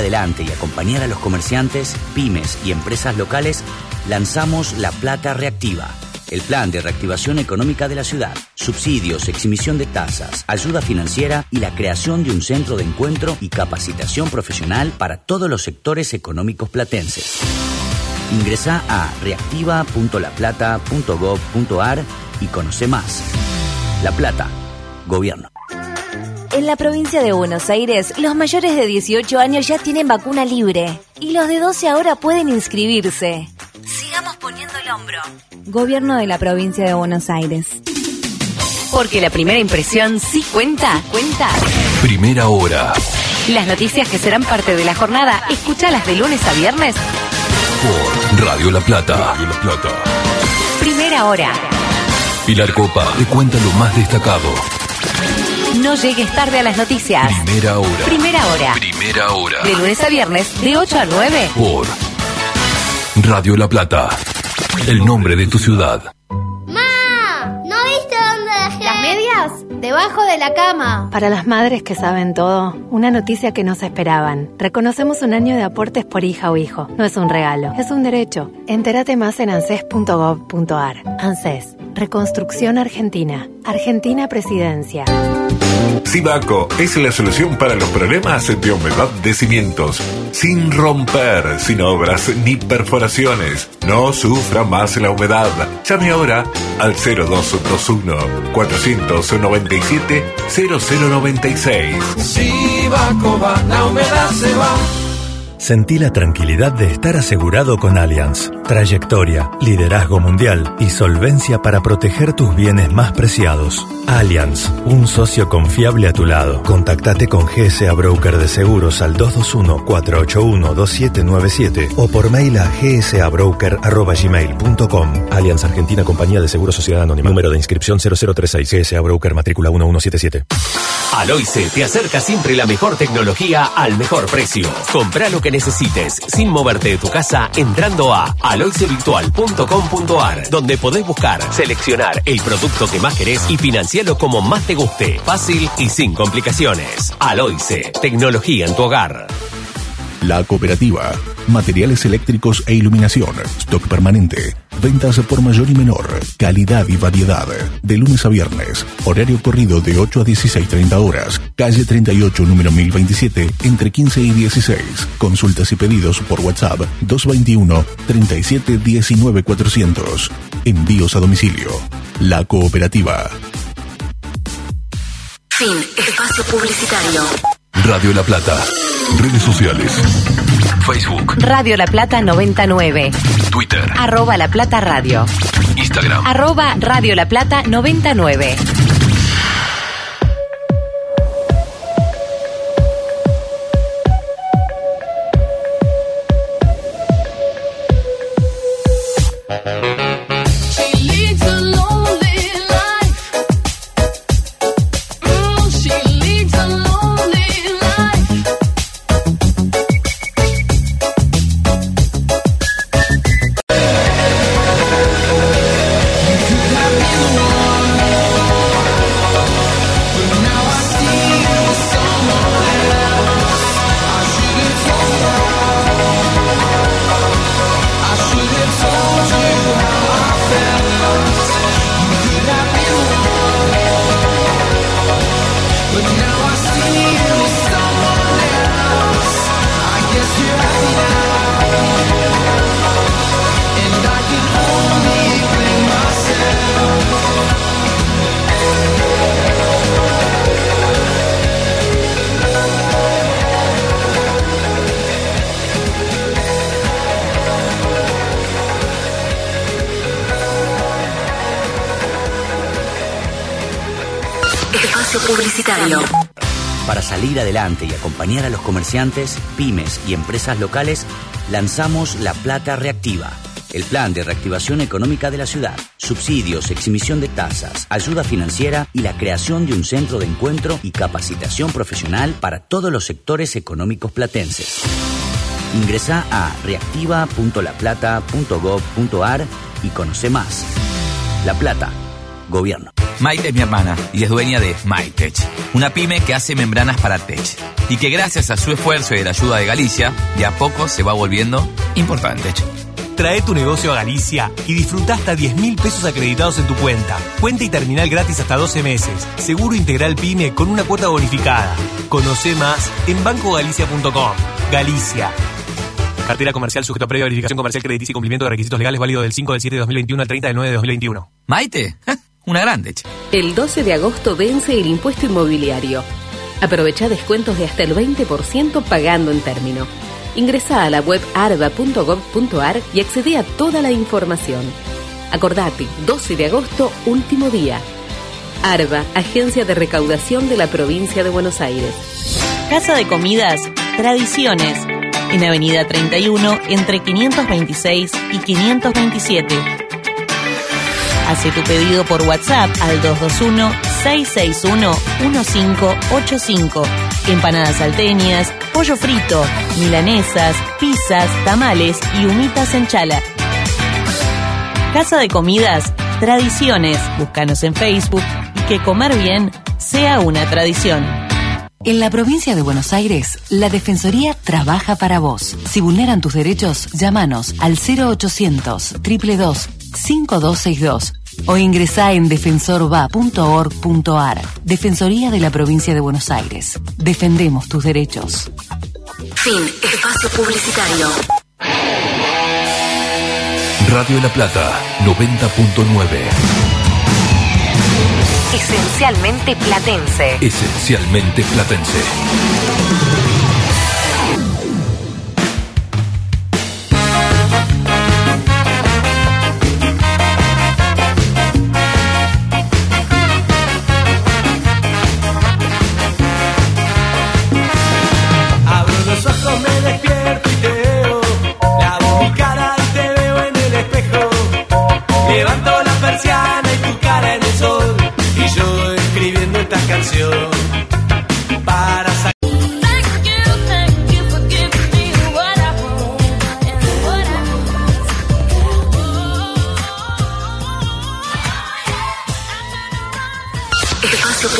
adelante y acompañar a los comerciantes, pymes y empresas locales, lanzamos La Plata Reactiva. El plan de reactivación económica de la ciudad, subsidios, exhibición de tasas, ayuda financiera y la creación de un centro de encuentro y capacitación profesional para todos los sectores económicos platenses. Ingresa a reactiva.laplata.gov.ar y conoce más. La Plata, Gobierno. En la provincia de Buenos Aires, los mayores de 18 años ya tienen vacuna libre y los de 12 ahora pueden inscribirse. Sigamos poniendo el hombro. Gobierno de la provincia de Buenos Aires. Porque la primera impresión sí cuenta, cuenta. Primera hora. Las noticias que serán parte de la jornada, escúchalas de lunes a viernes. Por Radio La Plata. Radio La Plata. Primera hora. Pilar Copa te cuenta lo más destacado. No llegues tarde a las noticias. Primera hora. Primera hora. Primera hora. De lunes a viernes, de 8 a 9. Por Radio La Plata. El nombre de tu ciudad. ¡Ma! ¿No viste dónde dejé? ¿Las medias? Debajo de la cama. Para las madres que saben todo, una noticia que no se esperaban. Reconocemos un año de aportes por hija o hijo. No es un regalo, es un derecho. Entérate más en anses.gov.ar. ANSES. Reconstrucción Argentina. Argentina Presidencia. Sibaco es la solución para los problemas de humedad de cimientos. Sin romper, sin obras ni perforaciones. No sufra más la humedad. Llame ahora al 0221 497 0096. Sibaco va, la humedad se va. Sentí la tranquilidad de estar asegurado con Allianz. Trayectoria, liderazgo mundial y solvencia para proteger tus bienes más preciados. Allianz, un socio confiable a tu lado. Contactate con GSA Broker de Seguros al 221-481-2797 o por mail a gsabroker.gmail.com. Allianz Argentina Compañía de Seguros Sociedad Anónima. Número de inscripción 0036. GSA Broker Matrícula 1177. Aloice te acerca siempre la mejor tecnología al mejor precio. Compra lo que necesites sin moverte de tu casa entrando a aloicevirtual.com.ar donde podés buscar, seleccionar el producto que más querés y financiarlo como más te guste, fácil y sin complicaciones. Aloice, tecnología en tu hogar. La cooperativa. Materiales eléctricos e iluminación. Stock permanente. Ventas por mayor y menor. Calidad y variedad. De lunes a viernes. Horario corrido de 8 a 16.30 horas. Calle 38, número 1027, entre 15 y 16. Consultas y pedidos por WhatsApp 221 37 19 400. Envíos a domicilio. La cooperativa. Fin. Espacio publicitario. Radio La Plata. Redes sociales. Facebook. Radio La Plata 99. Twitter. Arroba La Plata Radio. Instagram. Arroba Radio La Plata 99. Para salir adelante y acompañar a los comerciantes, pymes y empresas locales, lanzamos La Plata Reactiva. El plan de reactivación económica de la ciudad, subsidios, exhibición de tasas, ayuda financiera y la creación de un centro de encuentro y capacitación profesional para todos los sectores económicos platenses. Ingresa a reactiva.laplata.gov.ar y conoce más. La Plata, Gobierno. Maite es mi hermana y es dueña de MyTech, una pyme que hace membranas para tech y que gracias a su esfuerzo y la ayuda de Galicia, de a poco se va volviendo importante. Trae tu negocio a Galicia y disfruta hasta 10 mil pesos acreditados en tu cuenta. Cuenta y terminal gratis hasta 12 meses. Seguro integral PYME con una cuota bonificada. Conoce más en bancogalicia.com. Galicia. Cartera comercial sujeto a previa verificación comercial crediticia y cumplimiento de requisitos legales válido del 5 del 7 de 2021 al 30 del 9 de 2021. Maite, una grande. El 12 de agosto vence el impuesto inmobiliario. Aprovecha descuentos de hasta el 20% pagando en término. Ingresa a la web arba.gov.ar y accede a toda la información. Acordate, 12 de agosto, último día. ARBA, Agencia de Recaudación de la Provincia de Buenos Aires. Casa de Comidas, Tradiciones, en Avenida 31 entre 526 y 527. Hace tu pedido por WhatsApp al 221-661-1585. Empanadas salteñas, pollo frito, milanesas, pizzas, tamales y humitas en chala. Casa de Comidas, Tradiciones. Búscanos en Facebook y que comer bien sea una tradición. En la provincia de Buenos Aires, la Defensoría trabaja para vos. Si vulneran tus derechos, llámanos al 0800 222 5262 o ingresá en defensorva.org.ar. Defensoría de la provincia de Buenos Aires. Defendemos tus derechos. Fin. Espacio publicitario. Radio la Plata, 90.9. Esencialmente platense. Esencialmente platense.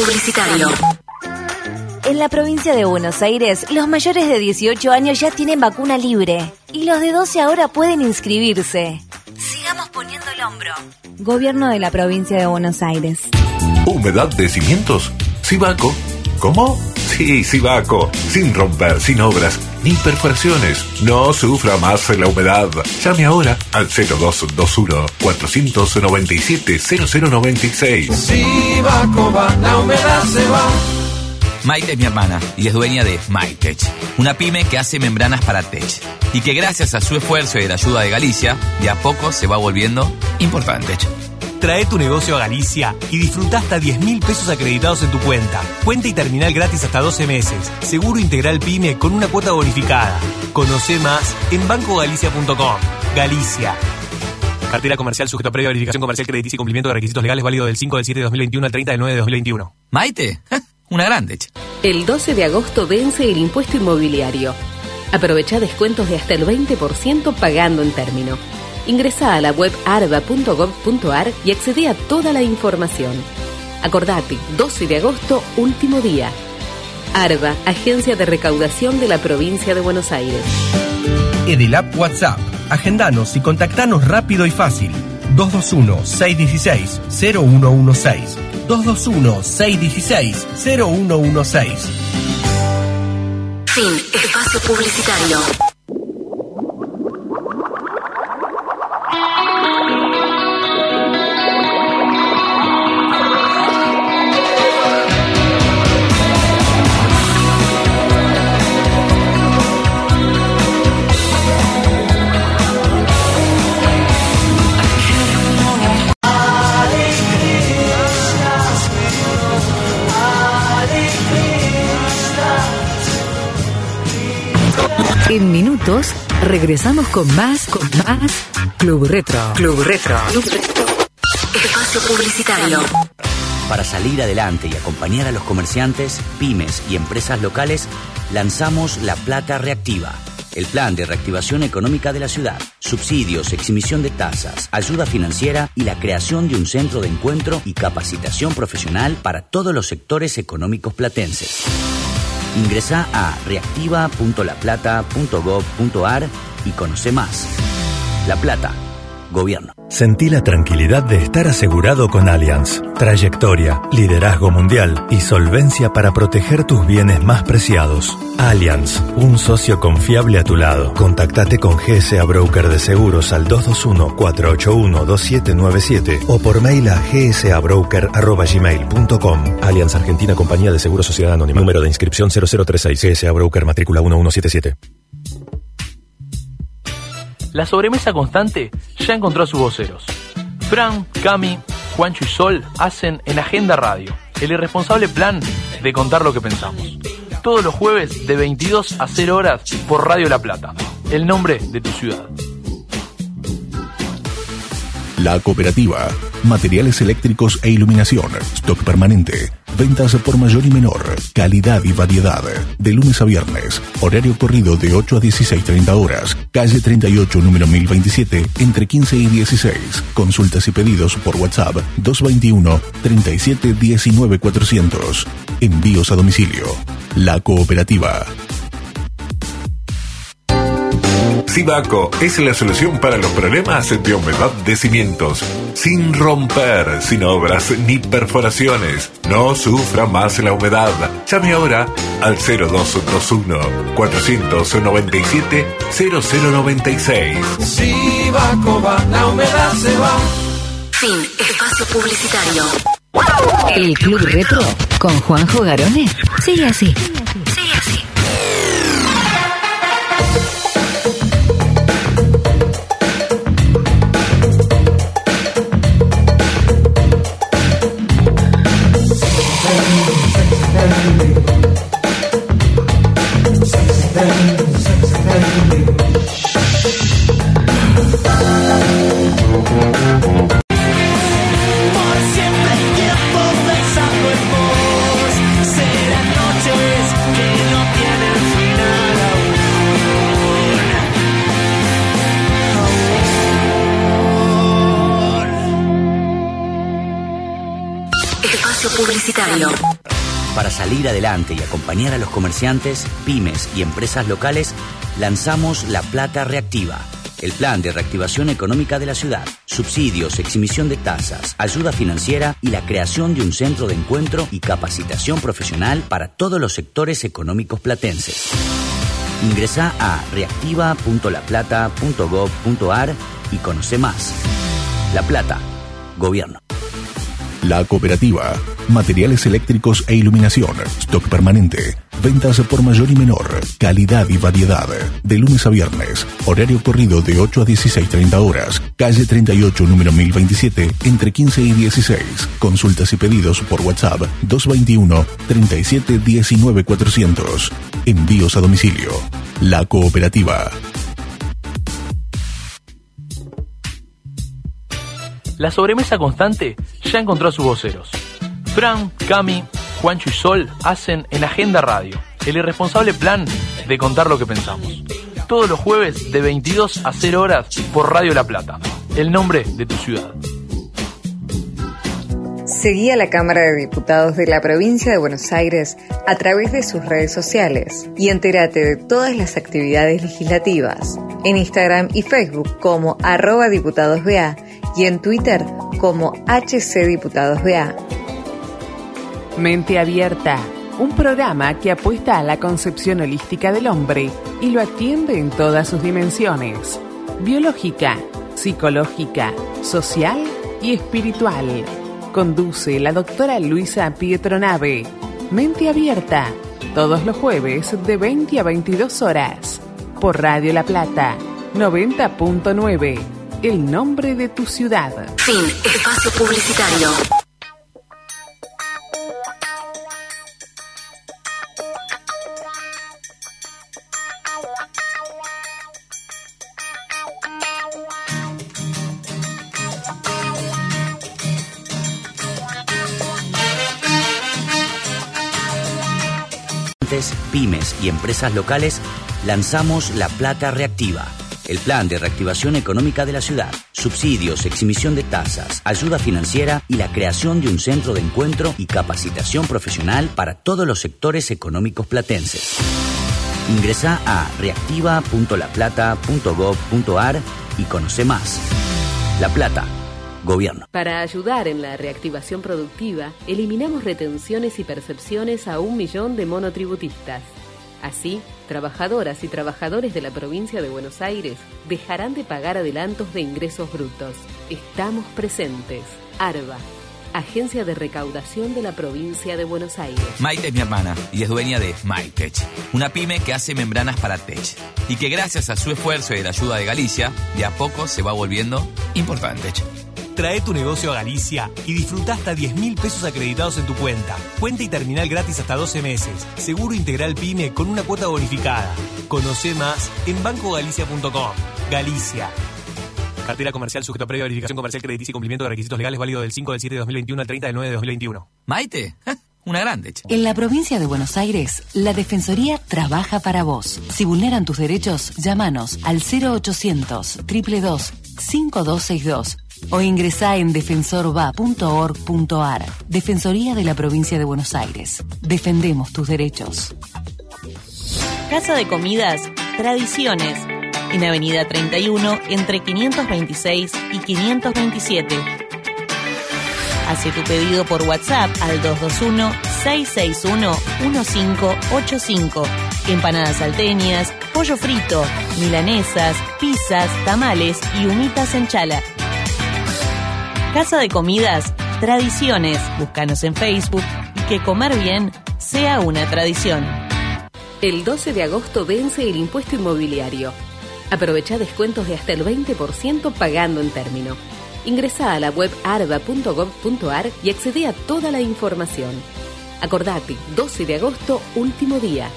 Publicitario. En la provincia de Buenos Aires, los mayores de 18 años ya tienen vacuna libre y los de 12 ahora pueden inscribirse. Sigamos poniendo el hombro. Gobierno de la provincia de Buenos Aires. ¿Humedad de cimientos? Sibaco. ¿Cómo? Sí, Sibaco. Sin romper, sin obras, ni perforaciones. No sufra más la humedad. Llame ahora al 0221 497 0096. Si va va, la humedad se va. Maite es mi hermana y es dueña de MyTech, una pyme que hace membranas para tech y que gracias a su esfuerzo y la ayuda de Galicia, de a poco se va volviendo importante. Trae tu negocio a Galicia y disfruta hasta 10 mil pesos acreditados en tu cuenta. Cuenta y terminal gratis hasta 12 meses. Seguro integral PYME con una cuota bonificada. Conoce más en bancogalicia.com. Galicia. Cartera comercial sujeto a previa verificación comercial crediticia y cumplimiento de requisitos legales válido del 5 del 7 de 2021 al 30 del 9 de 2021. Maite, una grande. El 12 de agosto vence el impuesto inmobiliario. Aprovecha descuentos de hasta el 20% pagando en término. Ingresa a la web arba.gov.ar y accede a toda la información. Acordate, 12 de agosto, último día. ARBA, Agencia de Recaudación de la Provincia de Buenos Aires. Edelap WhatsApp. Agendanos y contactanos rápido y fácil. 221-616-0116. 221-616-0116. Fin. Espacio publicitario. Minutos regresamos con más, con más Club Retro. Club Retro. Espacio publicitario. Para salir adelante y acompañar a los comerciantes, pymes y empresas locales, lanzamos La Plata Reactiva, el plan de reactivación económica de la ciudad. subsidios, exhibición de tasas, ayuda financiera y la creación de un centro de encuentro y capacitación profesional para todos los sectores económicos platenses. Ingresa a reactiva.laplata.gov.ar y conoce más. La Plata, Gobierno. Sentí la tranquilidad de estar asegurado con Allianz. Trayectoria, liderazgo mundial y solvencia para proteger tus bienes más preciados. Allianz, un socio confiable a tu lado. Contactate con GSA Broker de Seguros al 221-481-2797 o por mail a gsabroker.gmail.com. Allianz Argentina Compañía de Seguros Sociedad Anónima. Número de inscripción 0036. GSA Broker matrícula 1177. La sobremesa constante ya encontró a sus voceros. Fran, Cami, Juancho y Sol hacen en Agenda Radio el irresponsable plan de contar lo que pensamos. Todos los jueves de 22 a 0 horas por Radio La Plata. El nombre de tu ciudad. La Cooperativa. Materiales eléctricos e iluminación. Stock permanente. Ventas por mayor y menor. Calidad y variedad. De lunes a viernes. Horario corrido de 8 a 16.30 horas. Calle 38, número 1027, entre 15 y 16. Consultas y pedidos por WhatsApp 221 37 19 400. Envíos a domicilio. La Cooperativa. Sibaco es la solución para los problemas de humedad de cimientos. Sin romper, sin obras ni perforaciones. No sufra más la humedad. Llame ahora al 0221 497 0096. Sibaco va, la humedad se va. Fin. Espacio publicitario. El Club Retro con Juanjo Garone sigue así. Sigue así. Salir adelante y acompañar a los comerciantes, pymes y empresas locales, lanzamos La Plata Reactiva, el plan de reactivación económica de la ciudad, subsidios, exhibición de tasas, ayuda financiera y la creación de un centro de encuentro y capacitación profesional para todos los sectores económicos platenses. Ingresa a reactiva.laplata.gov.ar y conoce más. La Plata, Gobierno. La Cooperativa. Materiales eléctricos e iluminación. Stock permanente. Ventas por mayor y menor. Calidad y variedad. De lunes a viernes. Horario corrido de 8 a 16.30 horas. Calle 38, número 1027, entre 15 y 16. Consultas y pedidos por WhatsApp 221 37 19 400. Envíos a domicilio. La Cooperativa. La sobremesa constante ya encontró a sus voceros. Fran, Cami, Juancho y Sol hacen en Agenda Radio el irresponsable plan de contar lo que pensamos. Todos los jueves de 22 a 0 horas por Radio La Plata. El nombre de tu ciudad. Seguí a la Cámara de Diputados de la Provincia de Buenos Aires a través de sus redes sociales y entérate de todas las actividades legislativas en Instagram y Facebook como arroba diputadosBA y en Twitter como HCDiputadosBA. Mente Abierta, un programa que apuesta a la concepción holística del hombre y lo atiende en todas sus dimensiones, biológica, psicológica, social y espiritual. Conduce la doctora Luisa Pietronave. Mente Abierta, todos los jueves de 20 a 22 horas, por Radio La Plata, 90.9, el nombre de tu ciudad. Fin. Espacio publicitario. Pymes y empresas locales, lanzamos La Plata Reactiva, el plan de reactivación económica de la ciudad, subsidios, exhibición de tasas, ayuda financiera y la creación de un centro de encuentro y capacitación profesional para todos los sectores económicos platenses. Ingresa a reactiva.laplata.gov.ar y conoce más. La Plata, Gobierno. Para ayudar en la reactivación productiva, eliminamos retenciones y percepciones a un millón de monotributistas. Así, trabajadoras y trabajadores de la provincia de Buenos Aires dejarán de pagar adelantos de ingresos brutos. Estamos presentes. ARBA, Agencia de Recaudación de la provincia de Buenos Aires. Maite es mi hermana y es dueña de MyTech, una pyme que hace membranas para tech y que gracias a su esfuerzo y la ayuda de Galicia, de a poco se va volviendo importante. Trae tu negocio a Galicia y disfruta hasta 10 mil pesos acreditados en tu cuenta. Cuenta y terminal gratis hasta 12 meses. Seguro integral PYME con una cuota bonificada. Conoce más en bancogalicia.com. Galicia. Cartera comercial sujeto a previa verificación comercial crediticia y cumplimiento de requisitos legales válido del 5 del 7 de 2021 al 30 del 9 de 2021. Maite, una grande. che. En la provincia de Buenos Aires, la Defensoría trabaja para vos. Si vulneran tus derechos, llámanos al 0800 222 5262 o ingresá en defensorva.org.ar. Defensoría de la provincia de Buenos Aires. Defendemos tus derechos. Casa de Comidas, Tradiciones. En Avenida 31, entre 526 y 527. Hace tu pedido por WhatsApp al 221-661-1585. Empanadas salteñas, pollo frito, milanesas, pizzas, tamales y humitas en chala. Casa de Comidas, Tradiciones. Búscanos en Facebook y que comer bien sea una tradición. El 12 de agosto vence el impuesto inmobiliario. Aprovecha descuentos de hasta el 20% pagando en término. Ingresa a la web arba.gov.ar y accede a toda la información. Acordate, 12 de agosto, último día.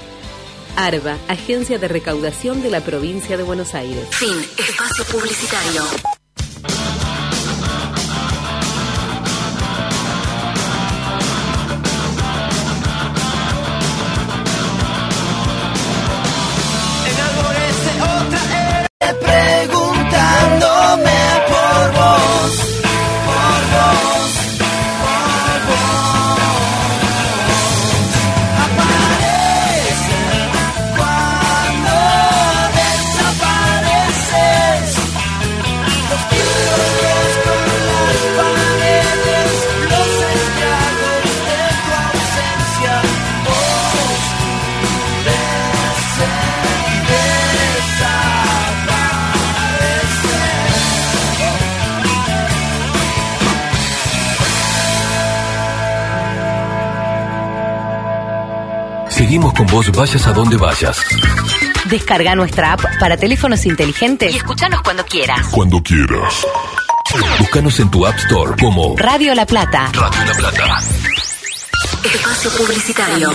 ARBA, Agencia de Recaudación de la Provincia de Buenos Aires. Fin. Espacio publicitario. Vayas a donde vayas. Descarga nuestra app para teléfonos inteligentes y escúchanos cuando quieras. Cuando quieras. Búscanos en tu App Store como Radio La Plata. Radio La Plata. Espacio publicitario.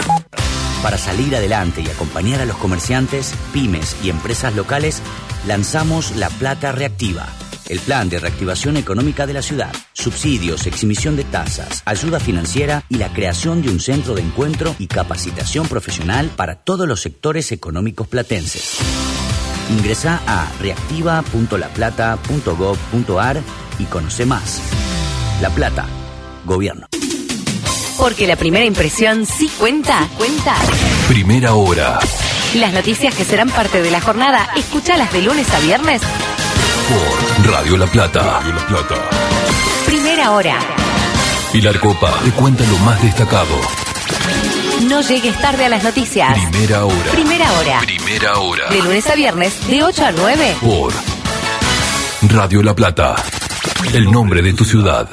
Para salir adelante y acompañar a los comerciantes, pymes y empresas locales, lanzamos La Plata Reactiva, el plan de reactivación económica de la ciudad, subsidios, exhibición de tasas, ayuda financiera y la creación de un centro de encuentro y capacitación profesional para todos los sectores económicos platenses. Ingresa a reactiva.laplata.gov.ar y conoce más. La Plata, Gobierno. Porque la primera impresión sí cuenta, cuenta. Primera hora. Las noticias que serán parte de la jornada, escúchalas de lunes a viernes. Por Radio La Plata. Radio La Plata. Primera hora. Pilar Copa te cuenta lo más destacado. No llegues tarde a las noticias. Primera hora. Primera hora. Primera hora. De lunes a viernes, de 8 a 9. Por Radio La Plata. El nombre de tu ciudad.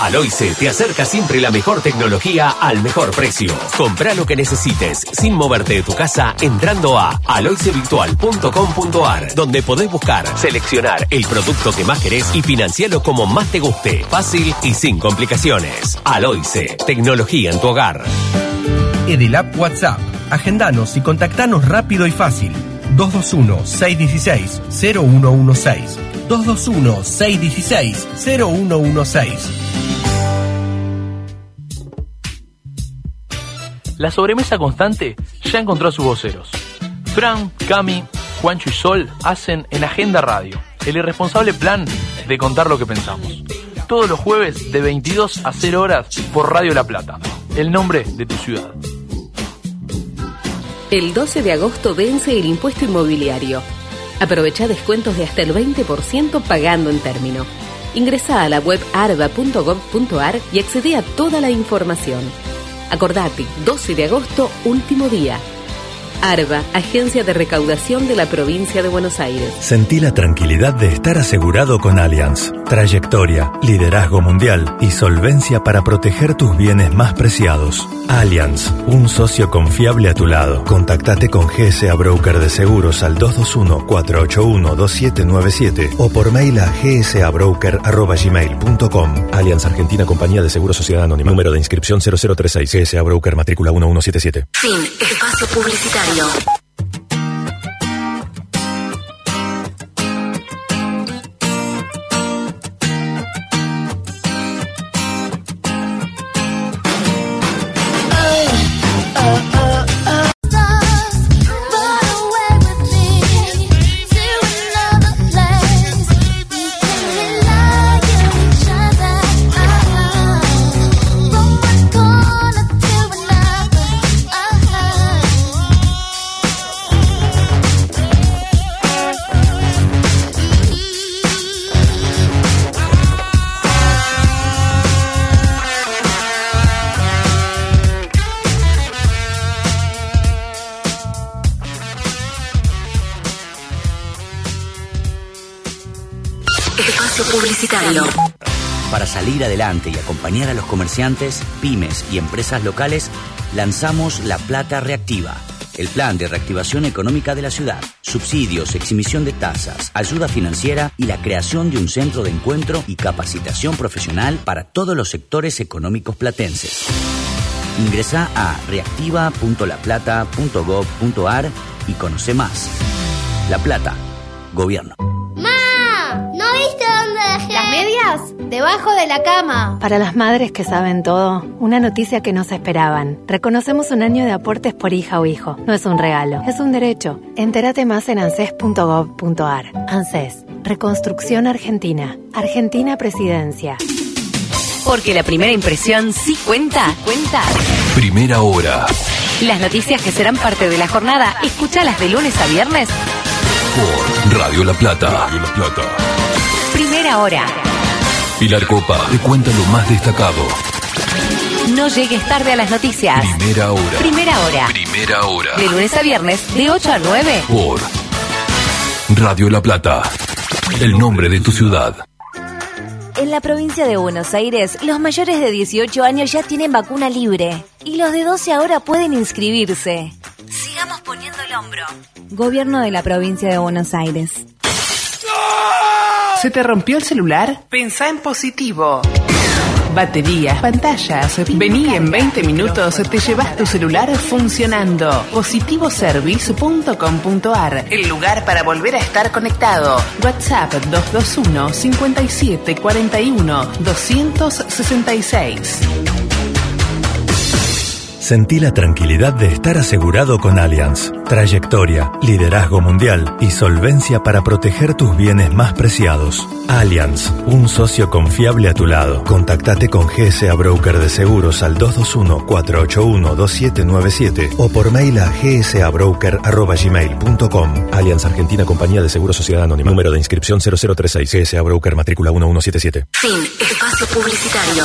Aloice te acerca siempre la mejor tecnología al mejor precio. Compra lo que necesites sin moverte de tu casa entrando a aloicevirtual.com.ar donde podés buscar, seleccionar el producto que más querés y financiarlo como más te guste. Fácil y sin complicaciones. Aloice, tecnología en tu hogar. Edelap WhatsApp. Agendanos y contactanos rápido y fácil. 221-616-0116. 221-616-0116. La sobremesa constante ya encontró a sus voceros. Fran, Cami, Juancho y Sol hacen en Agenda Radio, el irresponsable plan de contar lo que pensamos. Todos los jueves de 22 a 0 horas por Radio La Plata, el nombre de tu ciudad. El 12 de agosto vence el impuesto inmobiliario. Aprovecha descuentos de hasta el 20% pagando en término. Ingresa a la web arba.gov.ar y accede a toda la información. Acordate, 12 de agosto, último día. ARBA, Agencia de Recaudación de la Provincia de Buenos Aires. Sentí la tranquilidad de estar asegurado con Allianz. Trayectoria, liderazgo mundial y solvencia para proteger tus bienes más preciados. Allianz, un socio confiable a tu lado. Contactate con GSA Broker de Seguros al 221-481-2797 o por mail a gsabroker.gmail.com. Allianz Argentina Compañía de Seguros Sociedad Anónima. Número de inscripción 0036. GSA Broker Matrícula 1177. Fin. Espacio publicitario. Espacio y acompañar a los comerciantes, pymes y empresas locales, lanzamos La Plata Reactiva, el plan de reactivación económica de la ciudad, subsidios, exhibición de tasas, ayuda financiera y la creación de un centro de encuentro y capacitación profesional para todos los sectores económicos platenses. Ingresa a reactiva.laplata.gov.ar y conoce más. La Plata, Gobierno. Debajo de la cama. Para las madres que saben todo, una noticia que no se esperaban. Reconocemos un año de aportes por hija o hijo. No es un regalo, es un derecho. Entérate más en anses.gov.ar. ANSES, Reconstrucción Argentina. Argentina Presidencia. Porque la primera impresión sí cuenta. Cuenta. Primera hora. Las noticias que serán parte de la jornada, escúchalas de lunes a viernes. Por Radio La Plata. Radio La Plata. Primera hora. Pilar Copa te cuenta lo más destacado. No llegues tarde a las noticias. Primera hora. Primera hora. Primera hora. De lunes a viernes, de 8 a 9. Por Radio La Plata. El nombre de tu ciudad. En la provincia de Buenos Aires, los mayores de 18 años ya tienen vacuna libre. Y los de 12 ahora pueden inscribirse. Sigamos poniendo el hombro. Gobierno de la provincia de Buenos Aires. ¿Se te rompió el celular? Pensá en positivo. Baterías, pantallas. Vení en 20 minutos, te llevas tu celular funcionando. Positivoservice.com.ar, el lugar para volver a estar conectado. WhatsApp 221 57 41 266. Sentí la tranquilidad de estar asegurado con Allianz. Trayectoria, liderazgo mundial y solvencia para proteger tus bienes más preciados. Allianz, un socio confiable a tu lado. Contactate con GSA Broker de Seguros al 221-481-2797 o por mail a gsabroker.gmail.com. Allianz Argentina Compañía de Seguros Sociedad Anónima. Número de inscripción 0036. GSA Broker Matrícula 1177. Fin. Espacio publicitario.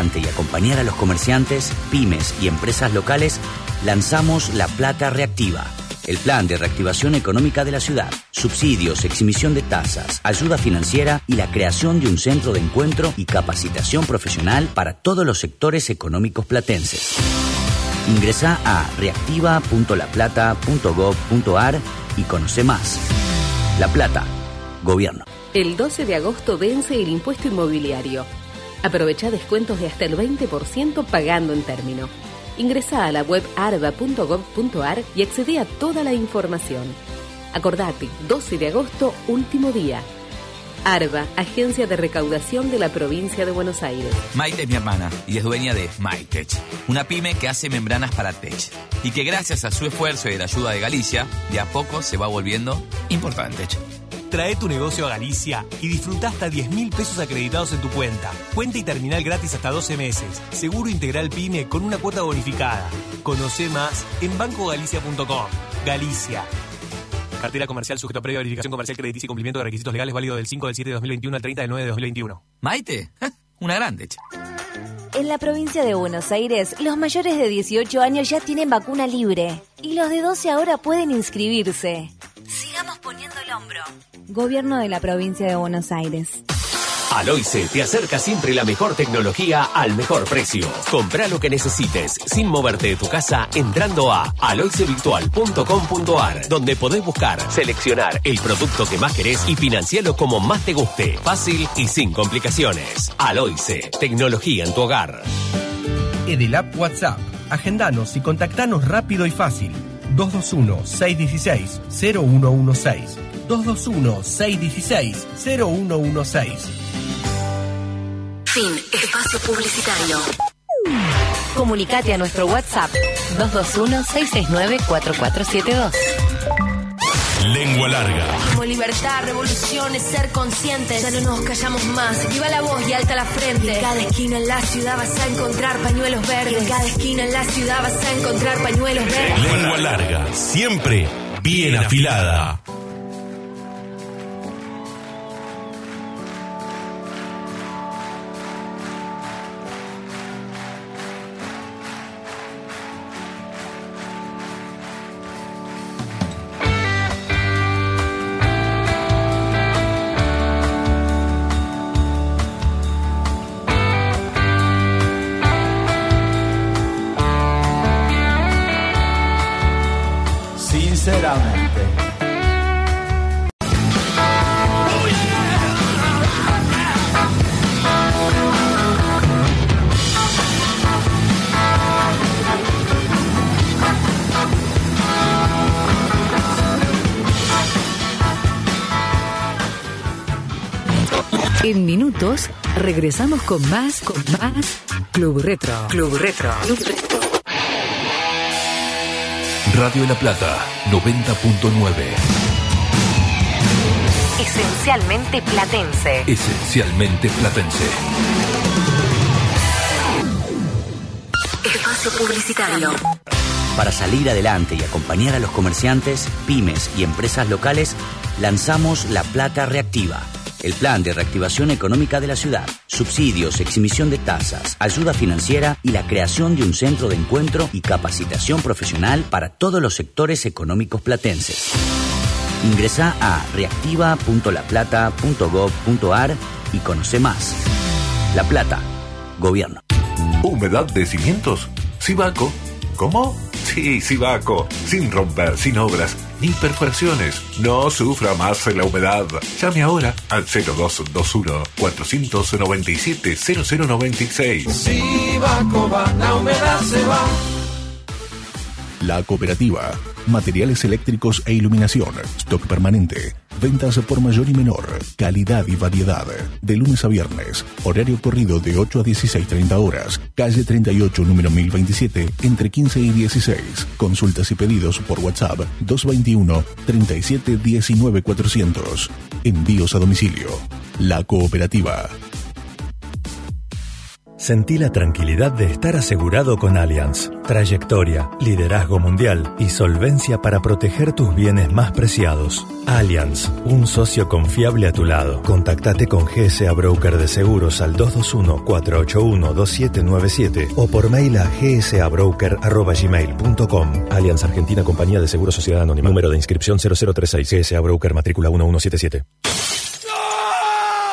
Y acompañar a los comerciantes, pymes y empresas locales, lanzamos La Plata Reactiva, el plan de reactivación económica de la ciudad, subsidios, exhibición de tasas, ayuda financiera y la creación de un centro de encuentro y capacitación profesional para todos los sectores económicos platenses. Ingresa a reactiva.laplata.gov.ar y conoce más. La Plata, Gobierno. El 12 de agosto vence el impuesto inmobiliario. Aprovecha descuentos de hasta el 20% pagando en término. Ingresa a la web arba.gov.ar y accede a toda la información. Acordate, 12 de agosto, último día. ARBA, Agencia de Recaudación de la Provincia de Buenos Aires. Maite es mi hermana y es dueña de MyTech, una pyme que hace membranas para tech y que gracias a su esfuerzo y la ayuda de Galicia, de a poco se va volviendo importante. Trae tu negocio a Galicia y disfruta hasta 10 mil pesos acreditados en tu cuenta. Cuenta y terminal gratis hasta 12 meses. Seguro integral PYME con una cuota bonificada. Conoce más en bancogalicia.com. Galicia. Cartera comercial sujeto a previa verificación comercial crediticia y cumplimiento de requisitos legales válido del 5 del 7 de 2021 al 30 del 9 de 2021. Maite, una grande. En la provincia de Buenos Aires, los mayores de 18 años ya tienen vacuna libre y los de 12 ahora pueden inscribirse. Sigamos poniendo el hombro. Gobierno de la provincia de Buenos Aires. Aloice te acerca siempre la mejor tecnología al mejor precio. Compra lo que necesites sin moverte de tu casa entrando a aloicevirtual.com.ar donde podés buscar, seleccionar el producto que más querés y financiarlo como más te guste. Fácil y sin complicaciones. Aloice, tecnología en tu hogar. Edelap WhatsApp. Agendanos y contactanos rápido y fácil. 221-616-0116. 221-616-0116. Fin. Espacio publicitario. Comunicate a nuestro WhatsApp 221-669-4472. Lengua larga. Como libertad, revolución es ser conscientes. Ya no nos callamos más. Viva la voz y alta la frente. En cada esquina en la ciudad vas a encontrar pañuelos verdes. En cada esquina en la ciudad vas a encontrar pañuelos verdes. Lengua larga. Siempre bien afilada. Minutos regresamos con más, con más Club Retro. Club Retro. Club Retro. Radio La Plata 90.9. Esencialmente platense. Esencialmente platense. Espacio publicitario. Para salir adelante y acompañar a los comerciantes, pymes y empresas locales, lanzamos La Plata Reactiva, el plan de reactivación económica de la ciudad, subsidios, exhibición de tasas, ayuda financiera y la creación de un centro de encuentro y capacitación profesional para todos los sectores económicos platenses. Ingresa a reactiva.laplata.gov.ar y conoce más. La Plata, Gobierno. ¿Humedad de cimientos? Sibaco. ¿Cómo? Sí, Sibaco. Sin romper, sin obras, ni perforaciones. No sufra más la humedad. Llame ahora al 0221-497-0096. Si va Coba, la humedad se va. La cooperativa. Materiales eléctricos e iluminación. Stock permanente. Ventas por mayor y menor. Calidad y variedad. De lunes a viernes. Horario corrido de 8 a 16.30 horas. Calle 38, número 1027, entre 15 y 16. Consultas y pedidos por WhatsApp 221 37 19 400. Envíos a domicilio. La cooperativa. Sentí la tranquilidad de estar asegurado con Allianz. Trayectoria, liderazgo mundial y solvencia para proteger tus bienes más preciados. Allianz, un socio confiable a tu lado. Contactate con GSA Broker de Seguros al 221-481-2797 o por mail a gsabroker.gmail.com. Allianz Argentina Compañía de Seguros Sociedad Anónima. Número de inscripción 0036. GSA Broker matrícula 1177.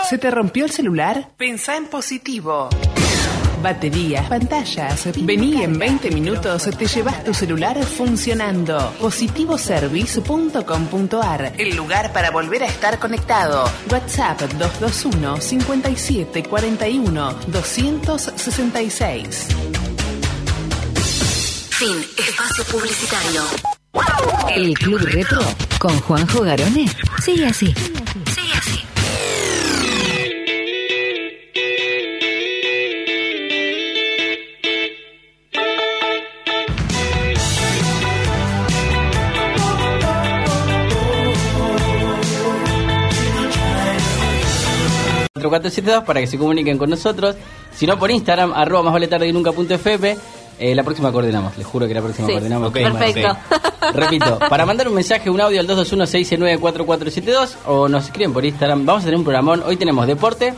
¿Se te rompió el celular? Pensá en positivo. Baterías, pantallas. Vení en 20 minutos, te llevas tu celular funcionando. Positivoservice.com.ar, el lugar para volver a estar conectado. WhatsApp 221 57 41 266. Fin. Espacio publicitario. El Club Retro con Juanjo Garone sigue así. Sigue así. Para que se comuniquen con nosotros. Si no, por Instagram, arroba más vale tarde que nunca punto FM. Eh, la próxima coordinamos, les juro que la próxima Sí. coordinamos. Ok, Perfecto. Repito, para mandar un mensaje, un audio al 221-669-4472 o nos escriben por Instagram. Vamos a tener un programón. Hoy tenemos deporte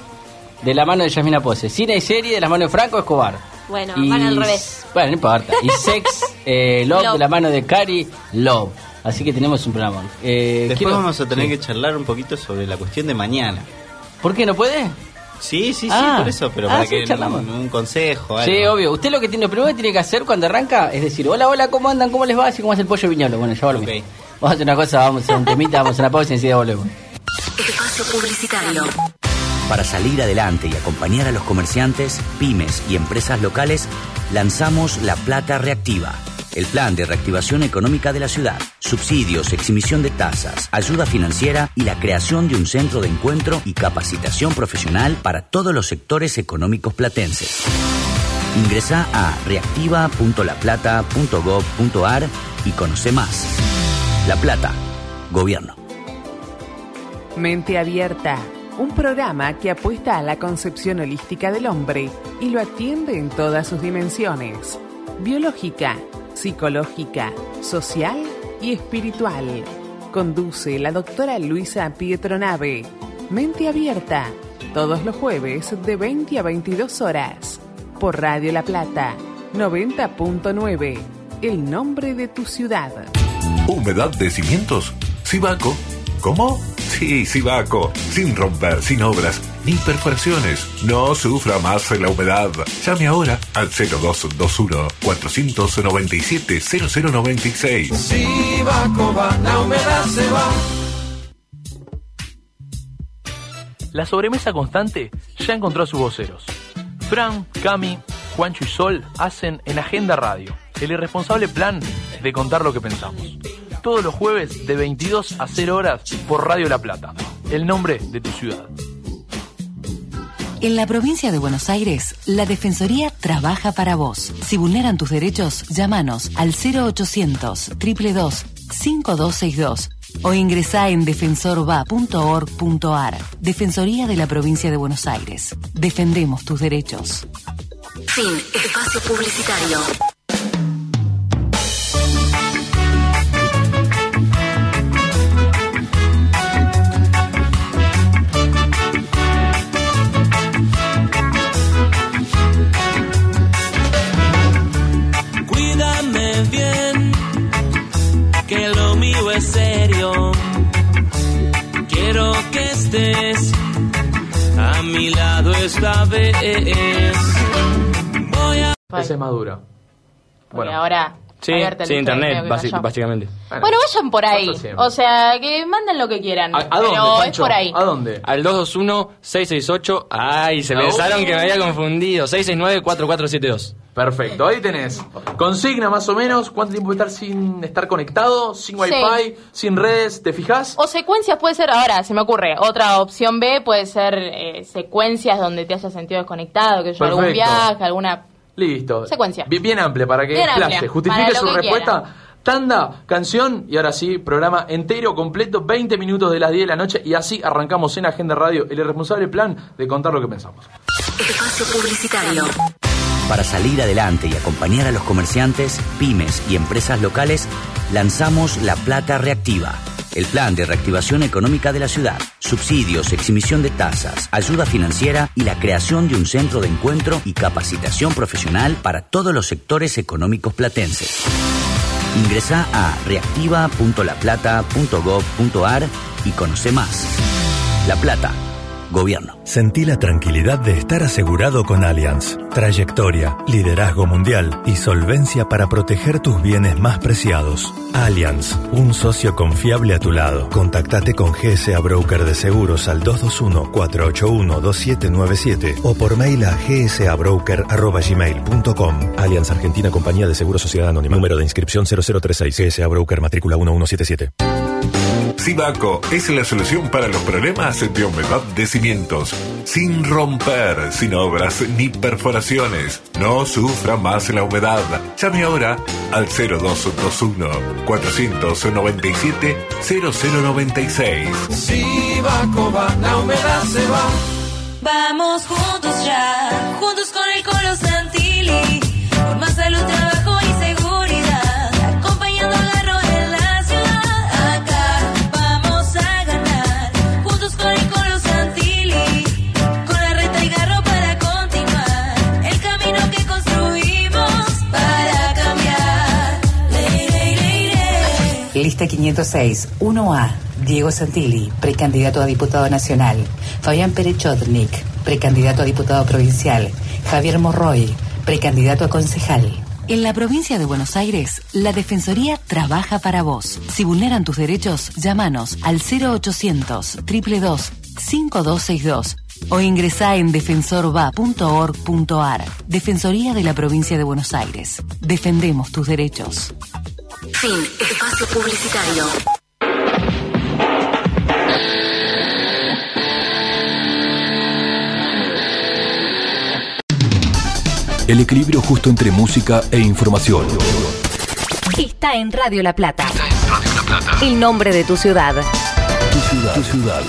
de la mano de Yasmina Pose, cine y serie de la mano de Franco Escobar. Bueno, Y- van al revés. Bueno, no importa. Y sex, eh, love, Love. de la mano de Cari Love. Así que tenemos un programón. Eh, Después quiero- vamos a tener sí. que charlar un poquito sobre la cuestión de mañana. ¿Por qué no puede? Sí, sí, sí, Ah. por eso, pero Ah, para sí, que charlamos. un, un consejo, algo. Sí, obvio. Usted lo que tiene, lo primero que tiene que hacer cuando arranca es decir, hola, hola, ¿cómo andan? ¿Cómo les va? Así como hace el pollo viñolo. Bueno, ya volvemos. Vamos a hacer una cosa, vamos a hacer un temita, vamos a una pausa y enseguida volvemos. Espacio publicitario. Para salir adelante y acompañar a los comerciantes, pymes y empresas locales, lanzamos La Plata Reactiva, el plan de reactivación económica de la ciudad, subsidios, exhibición de tasas, ayuda financiera y la creación de un centro de encuentro y capacitación profesional para todos los sectores económicos platenses. Ingresa a reactiva.laplata.gov.ar y conoce más. La Plata, Gobierno. Mente Abierta, un programa que apuesta a la concepción holística del hombre y lo atiende en todas sus dimensiones, biológica, psicológica, social y espiritual. Conduce la doctora Luisa Pietronave. Mente Abierta, todos los jueves de 20 a 22 horas, por Radio La Plata, 90.9, el nombre de tu ciudad. ¿Humedad de cimientos? ¿Sibaco? ¿Cómo? Sí, Sibaco. Sin romper, sin obras, ni perforaciones. No sufra más la humedad. Llame ahora al 0221-497-0096. Si va va, la humedad se va. La sobremesa constante ya encontró a sus voceros. Fran, Cami, Juancho y Sol hacen en Agenda Radio el irresponsable plan de contar lo que pensamos. Todos los jueves de 22 a 0 horas por Radio La Plata. El nombre de tu ciudad. En la provincia de Buenos Aires, la Defensoría trabaja para vos. Si vulneran tus derechos, llámanos al 0800 222 5262 o ingresá en defensorva.org.ar. Defensoría de la provincia de Buenos Aires. Defendemos tus derechos. Fin. Espacio publicitario. Es madura. Porque ahora. Sí, sí, internet, básicamente. Bueno, vayan por ahí. O sea, que manden lo que quieran. ¿A, a pero dónde, es Pancho? por ahí. ¿A dónde? Al 221-668. Ay, se pensaron que me había confundido. 669-4472. Perfecto, ahí tenés. Consigna más o menos cuánto tiempo estar sin estar conectado, sin Sí. wifi, sin redes, ¿te fijas? O secuencias puede ser, ahora se me ocurre, otra opción B puede ser eh, secuencias donde te hayas sentido desconectado, que yo algún viaje, alguna Listo. Secuencia. Bien, bien amplia para que Bien justifique para lo su que respuesta. Tanda, canción y ahora sí, programa entero, completo, 20 minutos de las 10 de la noche y así arrancamos en Agenda Radio el irresponsable plan de contar lo que pensamos. Espacio publicitario. Para salir adelante y acompañar a los comerciantes, pymes y empresas locales, lanzamos La Plata Reactiva, el plan de reactivación económica de la ciudad, subsidios, exhibición de tasas, ayuda financiera y la creación de un centro de encuentro y capacitación profesional para todos los sectores económicos platenses. Ingresa a reactiva.laplata.gov.ar y conoce más. La Plata, Gobierno. Sentí la tranquilidad de estar asegurado con Allianz. Trayectoria, liderazgo mundial y solvencia para proteger tus bienes más preciados. Allianz, un socio confiable a tu lado. Contactate con GSA Broker de Seguros al 221-481-2797 o por mail a gsabroker.gmail.com. Allianz Argentina Compañía de Seguros Sociedad Anónima. Número de inscripción 0036. GSA Broker Matrícula 1177. Sibaco es la solución para los problemas de humedad de cimientos. Sin romper, sin obras ni perforaciones. No sufra más la humedad. Llame ahora al 0221 497 0096. Sibaco va, la humedad se va. Vamos juntos ya, Lista 506, 1A. Diego Santilli, precandidato a diputado nacional. Fabián Perechotnik, precandidato a diputado provincial. Javier Morroy, precandidato a concejal. En la provincia de Buenos Aires, la Defensoría trabaja para vos. Si vulneran tus derechos, llámanos al 0800 222 5262 o ingresá en defensorva.org.ar. Defensoría de la provincia de Buenos Aires. Defendemos tus derechos. Fin. Espacio publicitario. El equilibrio justo entre música e información. Está en Radio La Plata. El nombre de tu ciudad. Tu ciudad. Tu ciudad.